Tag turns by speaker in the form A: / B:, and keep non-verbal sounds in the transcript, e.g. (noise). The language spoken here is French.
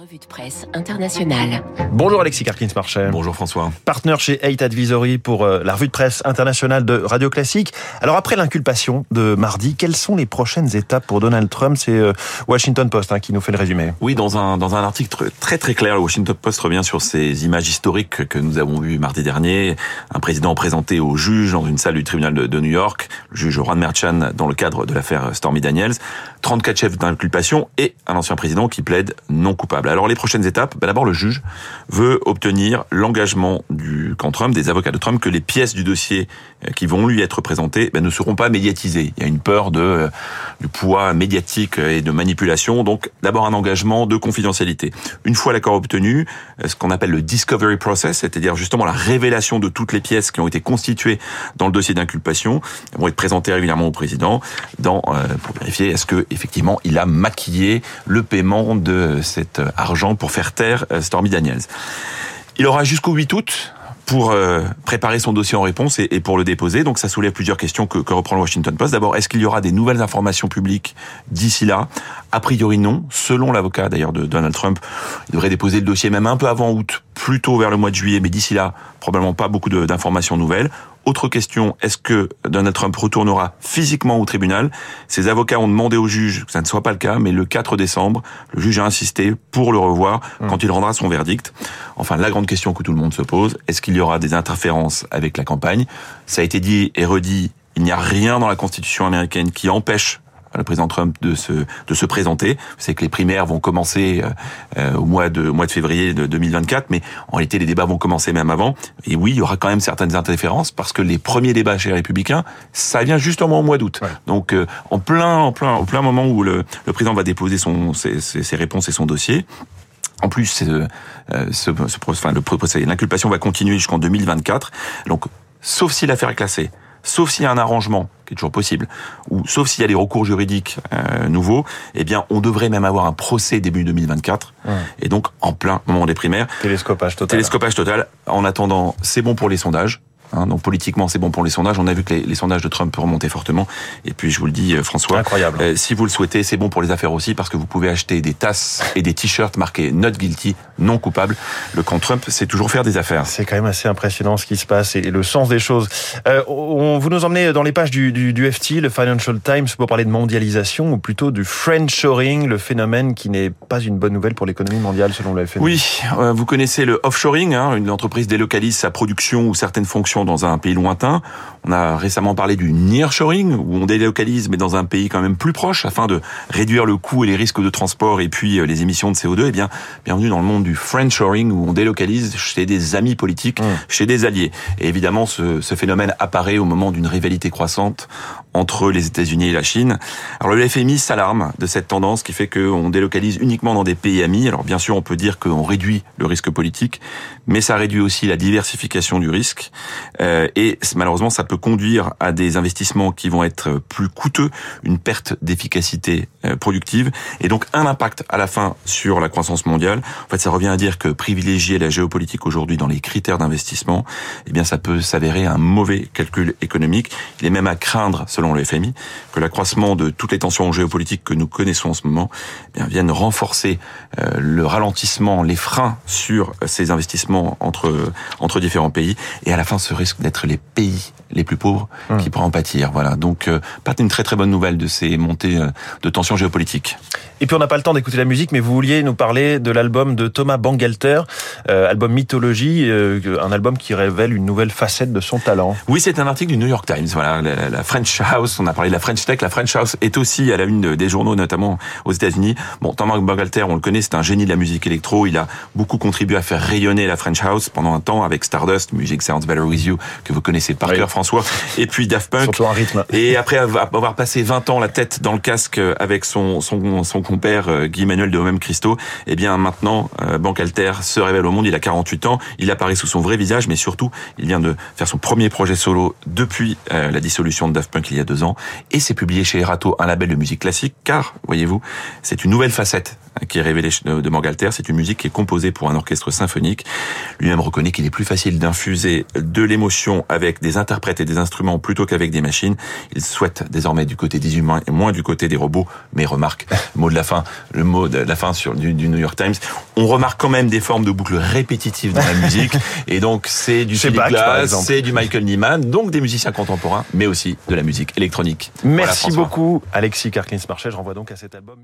A: revue de presse internationale.
B: Bonjour Alexis Karkins-Marchais.
C: Bonjour François.
B: Partenaire chez Eight Advisory pour euh, la revue de presse internationale de Radio Classique. Alors après l'inculpation de mardi, quelles sont les prochaines étapes pour Donald Trump? C'est euh, Washington Post hein, qui nous fait le résumé.
C: Oui, dans un, dans un article très très clair, le Washington Post revient sur ces images historiques que nous avons vues mardi dernier. Un président présenté au juge dans une salle du tribunal de, de New York, le juge Ron Merchan dans le cadre de l'affaire Stormy Daniels. 34 chefs d'inculpation et un ancien président qui plaide non coupable. Alors les prochaines étapes, ben d'abord le juge veut obtenir l'engagement du camp Trump, des avocats de Trump, que les pièces du dossier euh, qui vont lui être présentées ben, ne seront pas médiatisées. Il y a une peur de euh, du poids médiatique et de manipulation, donc d'abord un engagement de confidentialité. Une fois l'accord obtenu, euh, ce qu'on appelle le discovery process, c'est-à-dire justement la révélation de toutes les pièces qui ont été constituées dans le dossier d'inculpation, vont être présentées régulièrement au président dans, pour vérifier est-ce que effectivement il a maquillé le paiement de cet argent pour faire taire Stormy Daniels. Il aura jusqu'au 8 août pour euh, préparer son dossier en réponse et, pour le déposer. Donc ça soulève plusieurs questions que, que reprend le Washington Post. D'abord, est-ce qu'il y aura des nouvelles informations publiques d'ici là? A priori non. Selon l'avocat d'ailleurs de Donald Trump, il devrait déposer le dossier même un peu avant août, plutôt vers le mois de juillet, mais d'ici là, probablement pas beaucoup d'informations nouvelles. Autre question, est-ce que Donald Trump retournera physiquement au tribunal? Ses avocats ont demandé au juge que ça ne soit pas le cas, mais le 4 décembre, le juge a insisté pour le revoir quand il rendra son verdict. Enfin, la grande question que tout le monde se pose, est-ce qu'il y aura des interférences avec la campagne? Ça a été dit et redit, il n'y a rien dans la Constitution américaine qui empêche le président Trump de se de se présenter. C'est que les primaires vont commencer euh, au mois de au mois de février de 2024, mais en réalité les débats vont commencer même avant. Et oui, il y aura quand même certaines interférences parce que les premiers débats chez les Républicains, ça vient justement au mois d'août. Donc euh, en plein en plein en plein moment où le, le président va déposer son ses, ses réponses et son dossier. En plus, euh, ce, ce, enfin, le procès, l'inculpation va continuer jusqu'en 2024. Donc, sauf si l'affaire est classée, sauf s'il y a un arrangement qui est toujours possible, ou sauf s'il y a des recours juridiques euh, nouveaux, eh bien, on devrait même avoir un procès début 2024, ouais. et donc en plein moment des primaires.
B: Télescopage total.
C: Télescopage total. En attendant, c'est bon pour les sondages. Hein, donc politiquement, c'est bon pour les sondages. On a vu que les, les, sondages de Trump remonter fortement. Et puis, je vous le dis, François,
B: incroyable.
C: Euh, si vous le souhaitez, c'est bon pour les affaires aussi parce que vous pouvez acheter des tasses et des t-shirts marqués Not Guilty, non coupable. Le camp Trump, c'est toujours faire des affaires.
B: C'est quand même assez impressionnant ce qui se passe et le sens des choses. Euh, on, vous nous emmenez dans les pages du, du, du, FT, le Financial Times, pour parler de mondialisation ou plutôt du friendshoring, le phénomène qui n'est pas une bonne nouvelle pour l'économie mondiale selon le FMI.
C: Oui, euh, vous connaissez le offshoring. Hein, une entreprise délocalise sa production ou certaines fonctions dans un pays lointain on a récemment parlé du nearshoring, où on délocalise, mais dans un pays quand même plus proche, afin de réduire le coût et les risques de transport et puis les émissions de CO2. Eh bien, bienvenue dans le monde du friendshoring, où on délocalise chez des amis politiques, mmh. chez des alliés. Et évidemment, ce, ce phénomène apparaît au moment d'une rivalité croissante entre les États-Unis et la Chine. Alors le FMI s'alarme de cette tendance qui fait qu'on délocalise uniquement dans des pays amis. Alors bien sûr, on peut dire qu'on réduit le risque politique, mais ça réduit aussi la diversification du risque. Euh, et malheureusement, ça peut conduire à des investissements qui vont être plus coûteux, une perte d'efficacité euh, productive, et donc un impact à la fin sur la croissance mondiale. En fait, ça revient à dire que privilégier la géopolitique aujourd'hui dans les critères d'investissement, eh bien, ça peut s'avérer un mauvais calcul économique. Il est même à craindre, selon le FMI, que l'accroissement de toutes les tensions géopolitiques que nous connaissons en ce moment eh bien, viennent renforcer euh, le ralentissement, les freins sur ces investissements entre entre différents pays, et à la fin, ce risque d'être les pays les plus pauvres mmh. qui pourraient en pâtir. Voilà. Donc, euh, pas une très très bonne nouvelle de ces montées euh, de tensions géopolitiques.
B: Et puis on n'a pas le temps d'écouter la musique, mais vous vouliez nous parler de l'album de Thomas Bangalter, euh, album Mythologie, euh, un album qui révèle une nouvelle facette de son talent.
C: Oui, c'est un article du New York Times. Voilà, la, la, French House, on a parlé de la French Tech, la French House est aussi à la une des journaux, notamment aux États-Unis. Bon, Thomas Bangalter, on le connaît, c'est un génie de la musique électro. Il a beaucoup contribué à faire rayonner la French House pendant un temps avec Stardust, Music Sounds Better With You, que vous connaissez par oui. cœur, François, et puis Daft Punk.
B: Surtout un rythme.
C: Et après avoir passé 20 ans la tête dans le casque avec son son, son compère Guy Manuel de Homem Christo, eh bien maintenant euh, Bankalter se révèle au monde, il a 48 ans, il apparaît sous son vrai visage, mais surtout il vient de faire son premier projet solo depuis euh, la dissolution de Daft Punk il y a deux ans, et c'est publié chez Erato, un label de musique classique, car, voyez-vous, c'est une nouvelle facette (laughs) qui est révélé de Morgalter. C'est une musique qui est composée pour un orchestre symphonique. Lui-même reconnaît qu'il est plus facile d'infuser de l'émotion avec des interprètes et des instruments plutôt qu'avec des machines. Il souhaite désormais du côté des humains et moins du côté des robots. Mais remarque, (laughs) mot de la fin, le mot de la fin sur du, New York Times, on remarque quand même des formes de boucles répétitives dans la (laughs) musique. Et donc c'est du Philip Glass, c'est du Michael Nyman, donc des musiciens contemporains, mais aussi de la musique électronique.
B: Merci beaucoup Alexis Karkins-Marchais. Je renvoie donc à cet album.